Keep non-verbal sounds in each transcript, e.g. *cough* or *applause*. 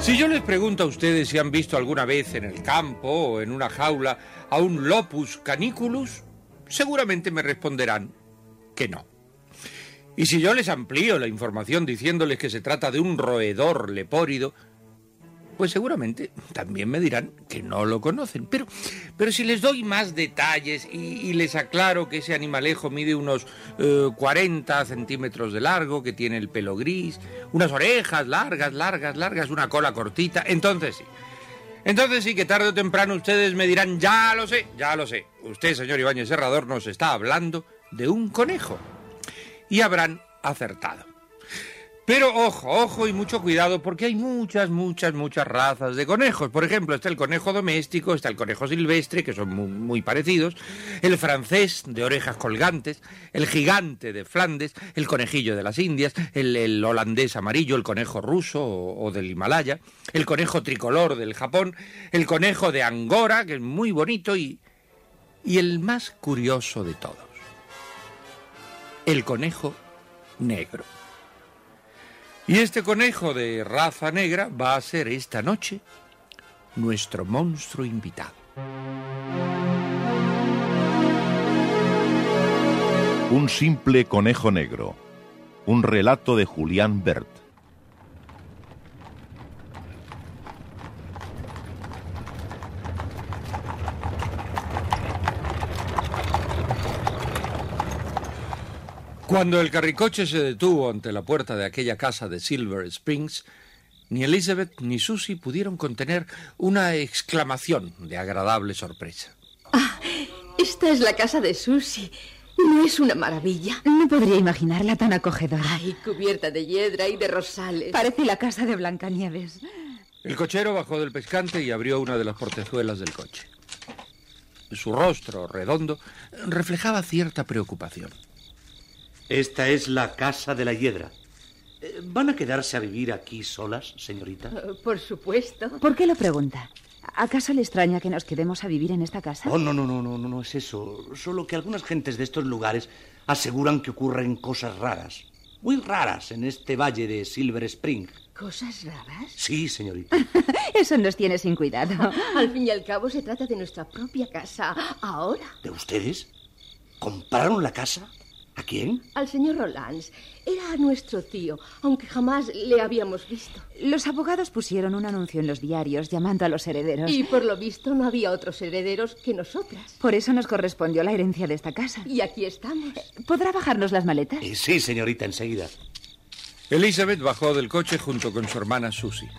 Si yo les pregunto a ustedes si han visto alguna vez en el campo o en una jaula a un Lopus caniculus, seguramente me responderán que no. Y si yo les amplío la información diciéndoles que se trata de un roedor lepórido, pues seguramente también me dirán que no lo conocen. Pero, pero si les doy más detalles y, les aclaro que ese animalejo mide unos eh, 40 centímetros de largo, que tiene el pelo gris, unas orejas largas, largas, largas, una cola cortita, entonces sí. Entonces sí que tarde o temprano ustedes me dirán, ya lo sé, ya lo sé. Usted, señor Ibáñez Serrador, nos está hablando de un conejo. Y habrán acertado. Pero ojo, ojo y mucho cuidado porque hay muchas, muchas, muchas razas de conejos. Por ejemplo, está el conejo doméstico, está el conejo silvestre, que son muy, parecidos, el francés de orejas colgantes, el gigante de Flandes, el conejillo de las Indias, el, el holandés amarillo, el conejo ruso o, o del Himalaya, el conejo tricolor del Japón, el conejo de Angora, que es muy bonito, y, y el más curioso de todos, el conejo negro. Y este conejo de raza negra va a ser esta noche nuestro monstruo invitado. Un simple conejo negro. Un relato de Julián Bert. Cuando el carricoche se detuvo ante la puerta de aquella casa de Silver Springs, ni Elizabeth ni Susie pudieron contener una exclamación de agradable sorpresa. Esta es la casa de Susie. ¿No es una maravilla? No podría imaginarla tan acogedora. Ay, cubierta de hiedra y de rosales. Parece la casa de Blancanieves. El cochero bajó del pescante y abrió una de las portezuelas del coche. Su rostro redondo reflejaba cierta preocupación. Esta es la casa de la hiedra. Eh, ¿Van a quedarse a vivir aquí solas, señorita? Eh, Por supuesto. ¿Por qué lo pregunta? ¿Acaso le extraña que nos quedemos a vivir en esta casa? Oh, no, no, no, no, no, no es eso. Solo que algunas gentes de estos lugares aseguran que ocurren cosas raras. Muy raras en este valle de Silver Spring. ¿Cosas raras? Sí, señorita. *laughs* Eso nos tiene sin cuidado. *laughs* Al fin y al cabo se trata de nuestra propia casa. Ahora. ¿De ustedes? ¿Compraron la casa? ¿A quién? Al señor Rolands. Era nuestro tío, aunque jamás le habíamos visto. Los abogados pusieron un anuncio en los diarios llamando a los herederos. Y por lo visto no había otros herederos que nosotras. Por eso nos correspondió la herencia de esta casa. Y aquí estamos. ¿Podrá bajarnos las maletas? Eh, sí, señorita, enseguida. Elizabeth bajó del coche junto con su hermana Susie.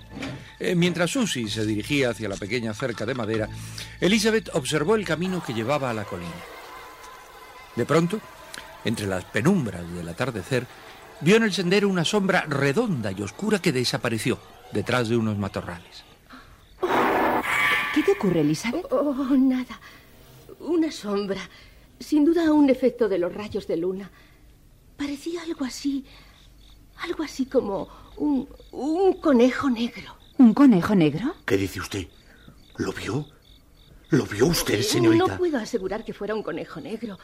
Eh, mientras Susie se dirigía hacia la pequeña cerca de madera, Elizabeth observó el camino que llevaba a la colina. De pronto, entre las penumbras del atardecer, vio en el sendero una sombra redonda y oscura que desapareció detrás de unos matorrales. ¿Qué te ocurre, Elizabeth? Oh, nada. Una sombra. Sin duda un efecto de los rayos de luna. Parecía algo así. Algo así como un, un conejo negro. ¿Un conejo negro? ¿Qué dice usted? ¿Lo vio? ¿Lo vio usted, señorita? No puedo asegurar que fuera un conejo negro.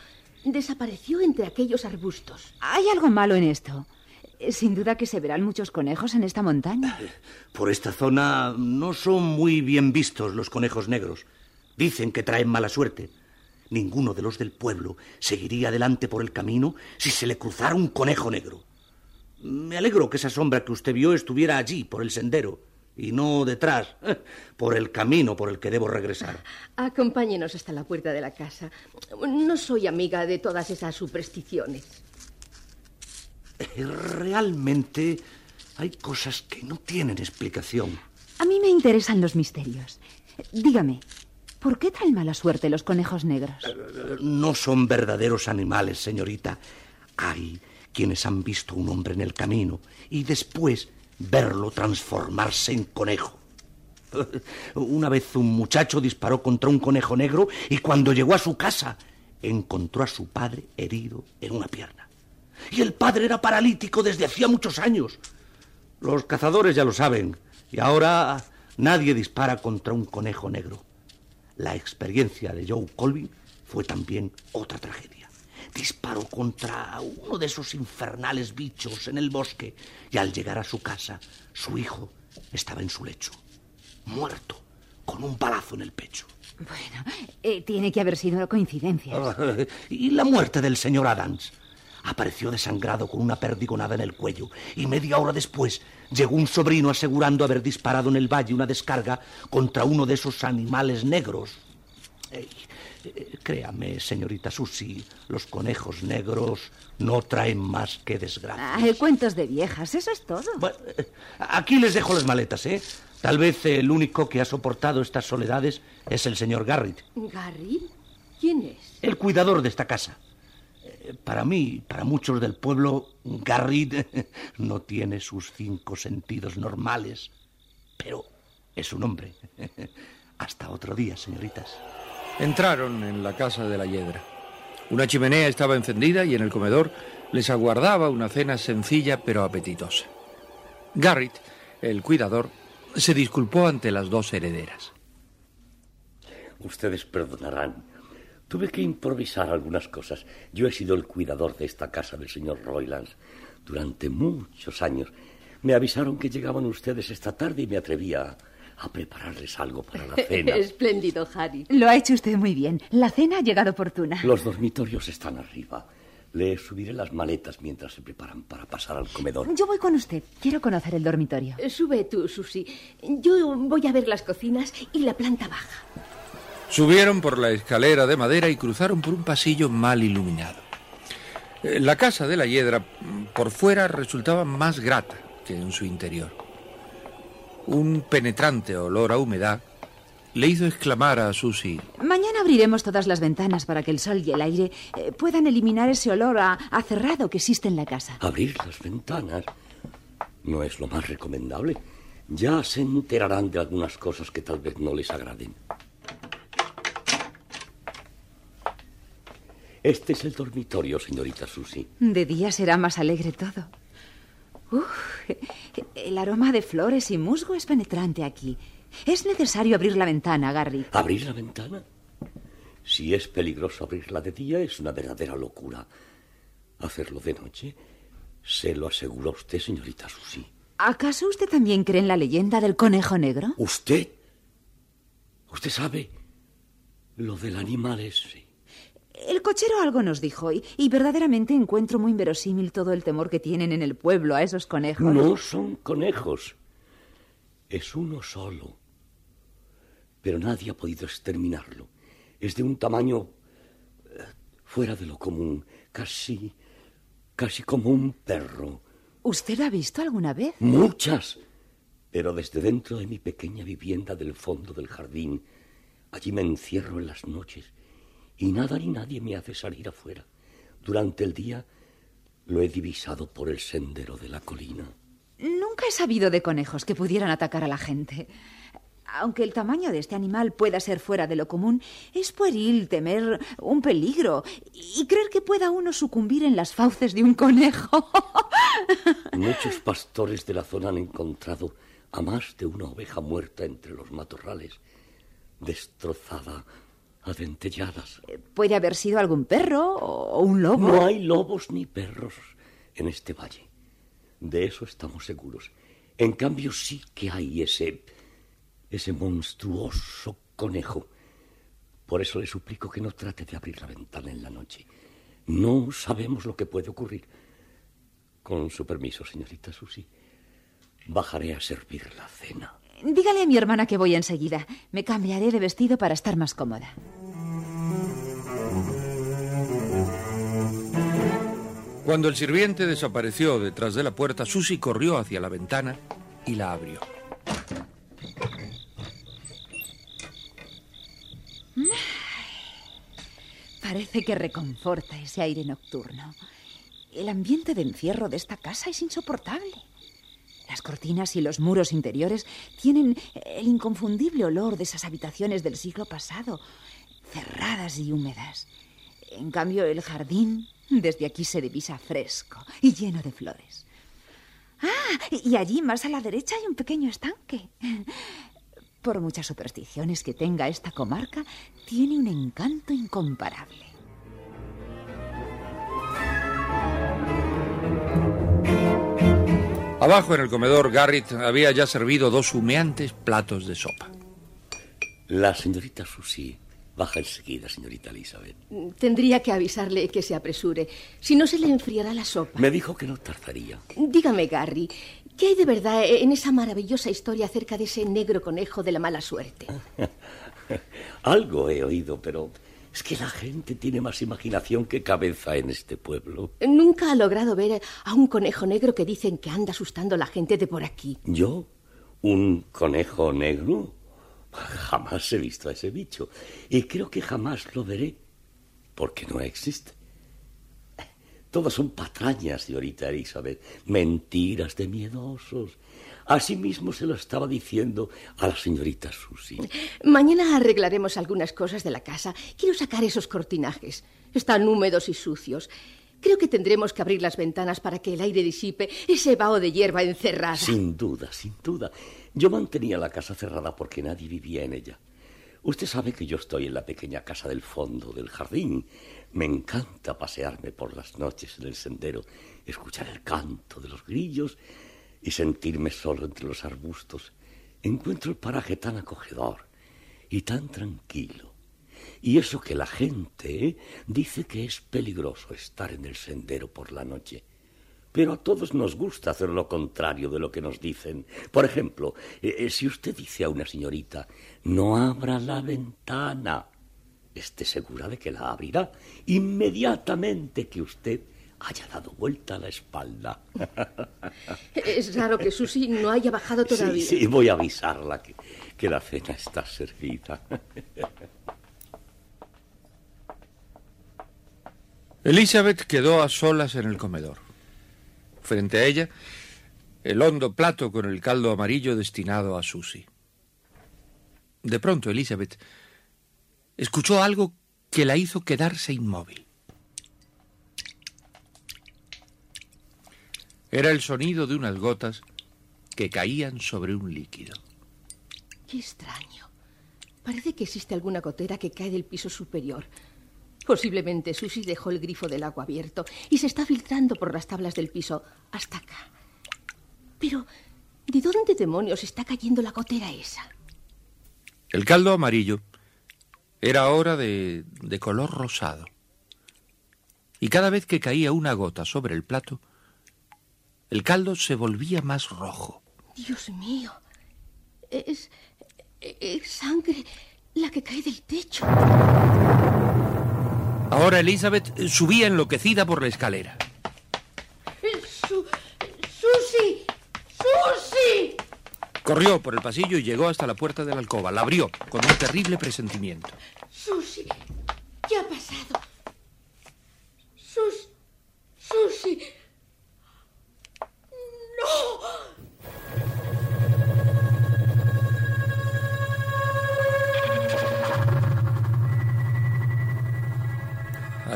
Desapareció entre aquellos arbustos. Hay algo malo en esto. Sin duda que se verán muchos conejos en esta montaña. Por esta zona no son muy bien vistos los conejos negros. Dicen que traen mala suerte. Ninguno de los del pueblo seguiría adelante por el camino si se le cruzara un conejo negro. Me alegro que esa sombra que usted vio estuviera allí, por el sendero, y no detrás, *laughs* por el camino por el que debo regresar. Acompáñenos hasta la puerta de la casa. No soy amiga de todas esas supersticiones. Eh, realmente hay cosas que no tienen explicación. A mí me interesan los misterios. Dígame, ¿por qué traen mala suerte los conejos negros? Eh, no son verdaderos animales, señorita. Hay quienes han visto un hombre en el camino y después verlo transformarse en conejo. Una vez un muchacho disparó contra un conejo negro y cuando llegó a su casa encontró a su padre herido en una pierna. Y el padre era paralítico desde hacía muchos años. Los cazadores ya lo saben y ahora nadie dispara contra un conejo negro. La experiencia de Joe Colvin fue también otra tragedia. Disparó contra uno de esos infernales bichos en el bosque y al llegar a su casa, su hijo estaba en su lecho, muerto, con un balazo en el pecho. Bueno, eh, tiene que haber sido una coincidencia. *laughs* y la muerte del señor Adams. Apareció desangrado con una perdigonada en el cuello y media hora después llegó un sobrino asegurando haber disparado en el valle una descarga contra uno de esos animales negros. Eh, créame, señorita Susi, los conejos negros no traen más que desgracia. Hay cuentos de viejas, eso es todo. Eh, aquí les dejo las maletas, ¿eh? Tal vez el único que ha soportado estas soledades es el señor Garrett. ¿Garrett? ¿Quién es? El cuidador de esta casa. Eh, para mí, para muchos del pueblo, Garrett no tiene sus cinco sentidos normales, pero es un hombre. *laughs* Hasta otro día, señoritas. Entraron en la casa de la hiedra. Una chimenea estaba encendida y en el comedor les aguardaba una cena sencilla pero apetitosa. Garrett, el cuidador, se disculpó ante las dos herederas. Ustedes perdonarán. Tuve que improvisar algunas cosas. Yo he sido el cuidador de esta casa del señor Roylands durante muchos años. Me avisaron que llegaban ustedes esta tarde y me atrevía a prepararles algo para la *laughs* cena. Espléndido, Harry. Lo ha hecho usted muy bien. La cena ha llegado oportuna. Los dormitorios están arriba. Le subiré las maletas mientras se preparan para pasar al comedor. Yo voy con usted. Quiero conocer el dormitorio. Eh, sube tú, Susi. Yo voy a ver las cocinas y la planta baja. Subieron por la escalera de madera y cruzaron por un pasillo mal iluminado. Eh, la casa de la hiedra por fuera resultaba más grata que en su interior. Un penetrante olor a humedad le hizo exclamar a Susy. Mañana abriremos todas las ventanas para que el sol y el aire eh, puedan eliminar ese olor a, a, cerrado que existe en la casa. ¿Abrir las ventanas? No es lo más recomendable. Ya se enterarán de algunas cosas que tal vez no les agraden. Este es el dormitorio, señorita Susy. De día será más alegre todo. Uf, el aroma de flores y musgo es penetrante aquí. Es necesario abrir la ventana, Garry. ¿Abrir la ventana? Si es peligroso abrirla de día, es una verdadera locura. Hacerlo de noche, se lo asegura usted, señorita Susi. ¿Acaso usted también cree en la leyenda del conejo negro? ¿Usted? ¿Usted sabe lo del animal ese? El cochero algo nos dijo y, y, verdaderamente encuentro muy inverosímil todo el temor que tienen en el pueblo a esos conejos. No son conejos. Es uno solo. Pero nadie ha podido exterminarlo. Es de un tamaño eh, fuera de lo común, casi casi como un perro. ¿Usted lo ha visto alguna vez? Muchas. Pero desde dentro de mi pequeña vivienda del fondo del jardín, allí me encierro en las noches y nada ni nadie me hace salir afuera. Durante el día lo he divisado por el sendero de la colina. Nunca he sabido de conejos que pudieran atacar a la gente. Aunque el tamaño de este animal pueda ser fuera de lo común, es pueril temer un peligro y creer que pueda uno sucumbir en las fauces de un conejo. *laughs* Muchos pastores de la zona han encontrado a más de una oveja muerta entre los matorrales destrozada a dentelladas. Puede haber sido algún perro o un lobo. No hay lobos ni perros en este valle. De eso estamos seguros. En cambio, sí que hay ese. ese monstruoso conejo. Por eso le suplico que no trate de abrir la ventana en la noche. No sabemos lo que puede ocurrir. Con su permiso, señorita Susi, bajaré a servir la cena. Dígale a mi hermana que voy enseguida. Me cambiaré de vestido para estar más cómoda. Cuando el sirviente desapareció detrás de la puerta, Susy corrió hacia la ventana y la abrió. Parece que reconforta ese aire nocturno. El ambiente de encierro de esta casa es insoportable. Las cortinas y los muros interiores tienen el inconfundible olor de esas habitaciones del siglo pasado, cerradas y húmedas. En cambio, el jardín desde aquí se divisa fresco y lleno de flores. Ah, y allí más a la derecha hay un pequeño estanque. Por muchas supersticiones que tenga esta comarca, tiene un encanto incomparable. Abajo en el comedor, Garrett había ya servido dos humeantes platos de sopa. La señorita Susi baja enseguida, señorita Elizabeth. Tendría que avisarle que se apresure. Si no, se le enfriará la sopa. Me dijo que no tardaría. Dígame, Gary, ¿qué hay de verdad en esa maravillosa historia acerca de ese negro conejo de la mala suerte? *laughs* Algo he oído, pero es que la gente tiene más imaginación que cabeza en este pueblo. Nunca ha logrado ver a un conejo negro que dicen que anda asustando a la gente de por aquí. ¿Yo? ¿Un conejo negro? Jamás he visto a ese bicho y creo que jamás lo veré porque no existe. Todas son patrañas, señorita Elizabeth, mentiras de miedosos. Asimismo se lo estaba diciendo a la señorita Susie. Mañana arreglaremos algunas cosas de la casa. Quiero sacar esos cortinajes. Están húmedos y sucios. Creo que tendremos que abrir las ventanas para que el aire disipe ese vaho de hierba encerrada. Sin duda, sin duda. Yo mantenía la casa cerrada porque nadie vivía en ella. Usted sabe que yo estoy en la pequeña casa del fondo del jardín. Me encanta pasearme por las noches en el sendero, escuchar el canto de los grillos y sentirme solo entre los arbustos, encuentro el paraje tan acogedor y tan tranquilo. Y eso que la gente ¿eh? dice que es peligroso estar en el sendero por la noche. Pero a todos nos gusta hacer lo contrario de lo que nos dicen. Por ejemplo, eh, eh, si usted dice a una señorita, no abra la ventana, esté segura de que la abrirá inmediatamente que usted haya dado vuelta a la espalda. *laughs* Es raro que Susi no haya bajado todavía. Sí, sí, voy a avisarla que, que la cena está servida. *laughs* Elizabeth quedó a solas en el comedor. Frente a ella, el hondo plato con el caldo amarillo destinado a Susy. De pronto, Elizabeth escuchó algo que la hizo quedarse inmóvil. Era el sonido de unas gotas que caían sobre un líquido. Qué extraño. Parece que existe alguna gotera que cae del piso superior. Posiblemente Susy dejó el grifo del agua abierto y se está filtrando por las tablas del piso hasta acá. Pero, ¿de dónde demonios está cayendo la gotera esa? El caldo amarillo era ahora de, de color rosado. Y cada vez que caía una gota sobre el plato, el caldo se volvía más rojo. Dios mío. Es, es sangre la que cae del techo. Ahora Elizabeth subía enloquecida por la escalera. Su, ¡Susi! ¡Susi! Corrió por el pasillo y llegó hasta la puerta de la alcoba. La abrió con un terrible presentimiento. ¡Susi! ¿Qué ha pasado?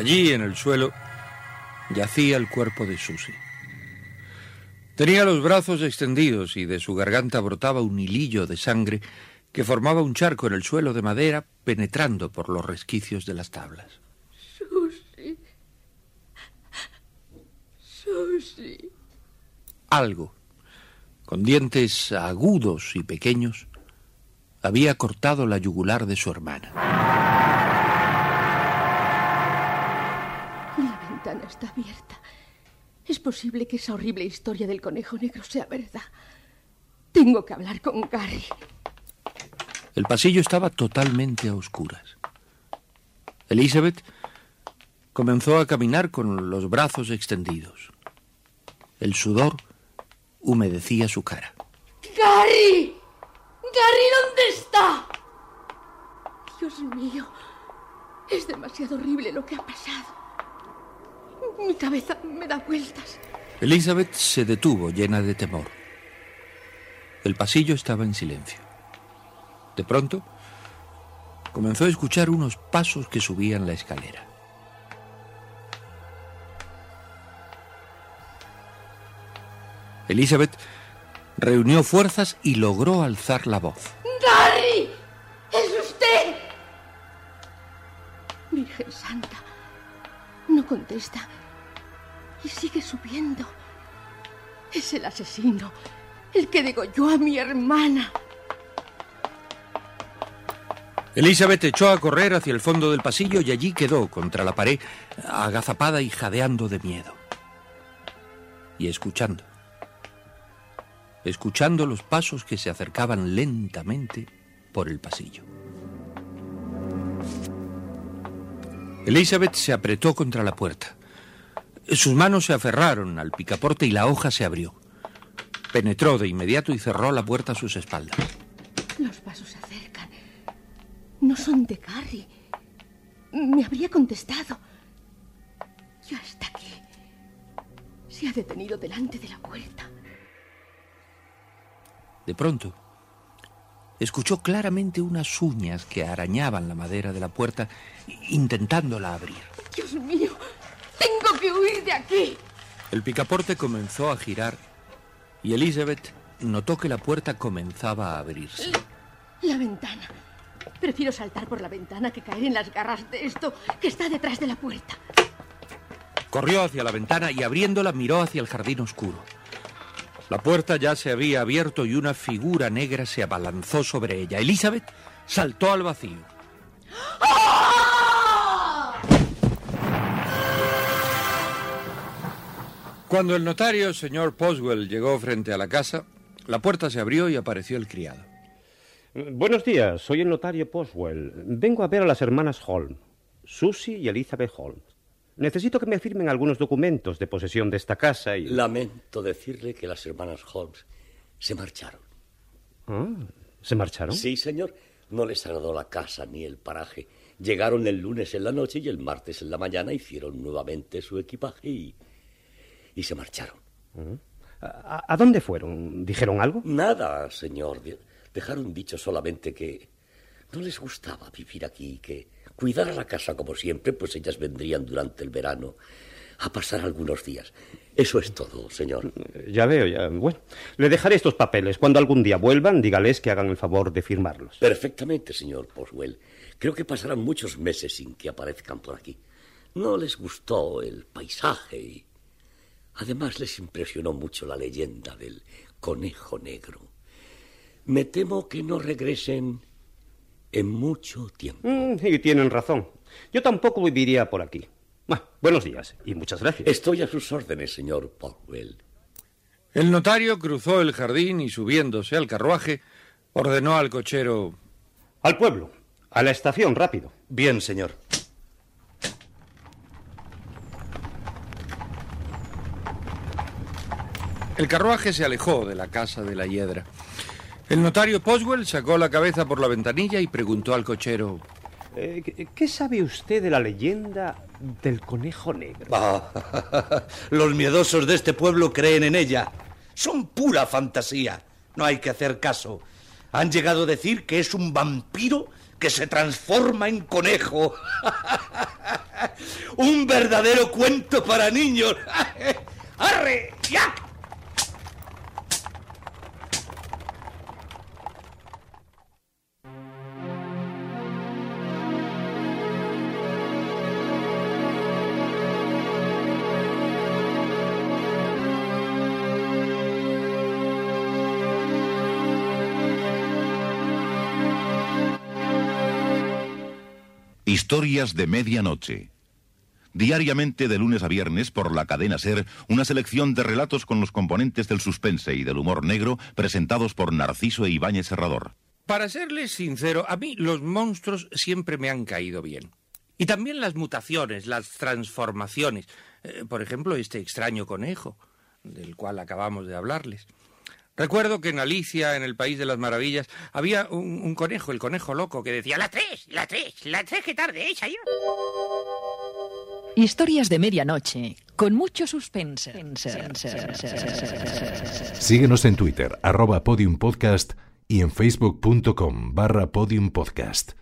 Allí, en el suelo, yacía el cuerpo de Susy. Tenía los brazos extendidos y de su garganta brotaba un hilillo de sangre que formaba un charco en el suelo de madera penetrando por los resquicios de las tablas. Susi. Susi. Algo, con dientes agudos y pequeños, había cortado la yugular de su hermana. Está abierta. Es posible que esa horrible historia del conejo negro sea verdad. Tengo que hablar con Gary. El pasillo estaba totalmente a oscuras. Elizabeth comenzó a caminar con los brazos extendidos. El sudor humedecía su cara. ¡Gary! ¡Gary, ¿dónde está? Dios mío, es demasiado horrible lo que ha pasado. Mi cabeza me da vueltas. Elizabeth se detuvo llena de temor. El pasillo estaba en silencio. De pronto, comenzó a escuchar unos pasos que subían la escalera. Elizabeth reunió fuerzas y logró alzar la voz. ¡Gary! ¡Es usted! Virgen Santa, no contesta y sigue subiendo. Es el asesino, el que degolló a mi hermana. Elizabeth echó a correr hacia el fondo del pasillo y allí quedó contra la pared, agazapada y jadeando de miedo. Y escuchando. Escuchando los pasos que se acercaban lentamente por el pasillo. Elizabeth se apretó contra la puerta. Sus manos se aferraron al picaporte y la hoja se abrió. Penetró de inmediato y cerró la puerta a sus espaldas. Los pasos se acercan. No son de Gary. Me habría contestado. Ya está aquí. Se ha detenido delante de la puerta. De pronto, escuchó claramente unas uñas que arañaban la madera de la puerta, intentándola abrir. Dios mío, tengo que huir de aquí. El picaporte comenzó a girar y Elizabeth notó que la puerta comenzaba a abrirse. La ventana. Prefiero saltar por la ventana que caer en las garras de esto que está detrás de la puerta. Corrió hacia la ventana y abriéndola miró hacia el jardín oscuro. La puerta ya se había abierto y una figura negra se abalanzó sobre ella. Elizabeth saltó al vacío. Cuando el notario, señor Poswell, llegó frente a la casa, la puerta se abrió y apareció el criado. Buenos días, soy el notario Poswell. Vengo a ver a las hermanas Holmes, Susie y Elizabeth Holmes. Necesito que me firmen algunos documentos de posesión de esta casa y... Lamento decirle que las hermanas Holmes se marcharon. Ah, ¿Se marcharon? Sí, señor. No les agradó la casa ni el paraje. Llegaron el lunes en la noche y el martes en la mañana hicieron nuevamente su equipaje y, y se marcharon. ¿A, a dónde fueron? ¿Dijeron algo? Nada, señor. De- Dejaron dicho solamente que no les gustaba vivir aquí, que cuidar la casa como siempre, pues ellas vendrían durante el verano a pasar algunos días. Eso es todo, señor. Ya veo, ya. Bueno, le dejaré estos papeles. Cuando algún día vuelvan, dígales que hagan el favor de firmarlos. Perfectamente, señor Boswell. Creo que pasarán muchos meses sin que aparezcan por aquí. No les gustó el paisaje y... Además les impresionó mucho la leyenda del conejo negro. Me temo que no regresen en mucho tiempo. Mm, y tienen razón. Yo tampoco viviría por aquí. Bueno, buenos días y muchas gracias. Estoy a sus órdenes, señor Boswell. El notario cruzó el jardín y subiéndose al carruaje, ordenó al cochero... Al pueblo. A la estación, rápido. Bien, señor. El carruaje se alejó de la casa de la hiedra. El notario Poswell sacó la cabeza por la ventanilla y preguntó al cochero... Eh, ¿qué- ¿Qué sabe usted de la leyenda del conejo negro? Ah, *laughs* los miedosos de este pueblo creen en ella. Son pura fantasía. No hay que hacer caso. Han llegado a decir que es un vampiro que se transforma en conejo. *laughs* un verdadero cuento para niños. *laughs* ¡Arre! ¡Ya! Historias de medianoche. Diariamente de lunes a viernes por la cadena Ser, una selección de relatos con los componentes del suspense y del humor negro presentados por Narciso e Ibáñez Serrador. Para serles sincero, a mí los monstruos siempre me han caído bien. Y también las mutaciones, las transformaciones. Eh, por ejemplo, este extraño conejo, del cual acabamos de hablarles. Recuerdo que en Alicia, en el País de las Maravillas, había un, un conejo, el conejo loco, que decía, la tres, la tres, la tres, qué tarde es, ayer. Historias de medianoche, con mucho suspense. Síguenos en Twitter, arroba podiumpodcast y en facebook.com barra podiumpodcast.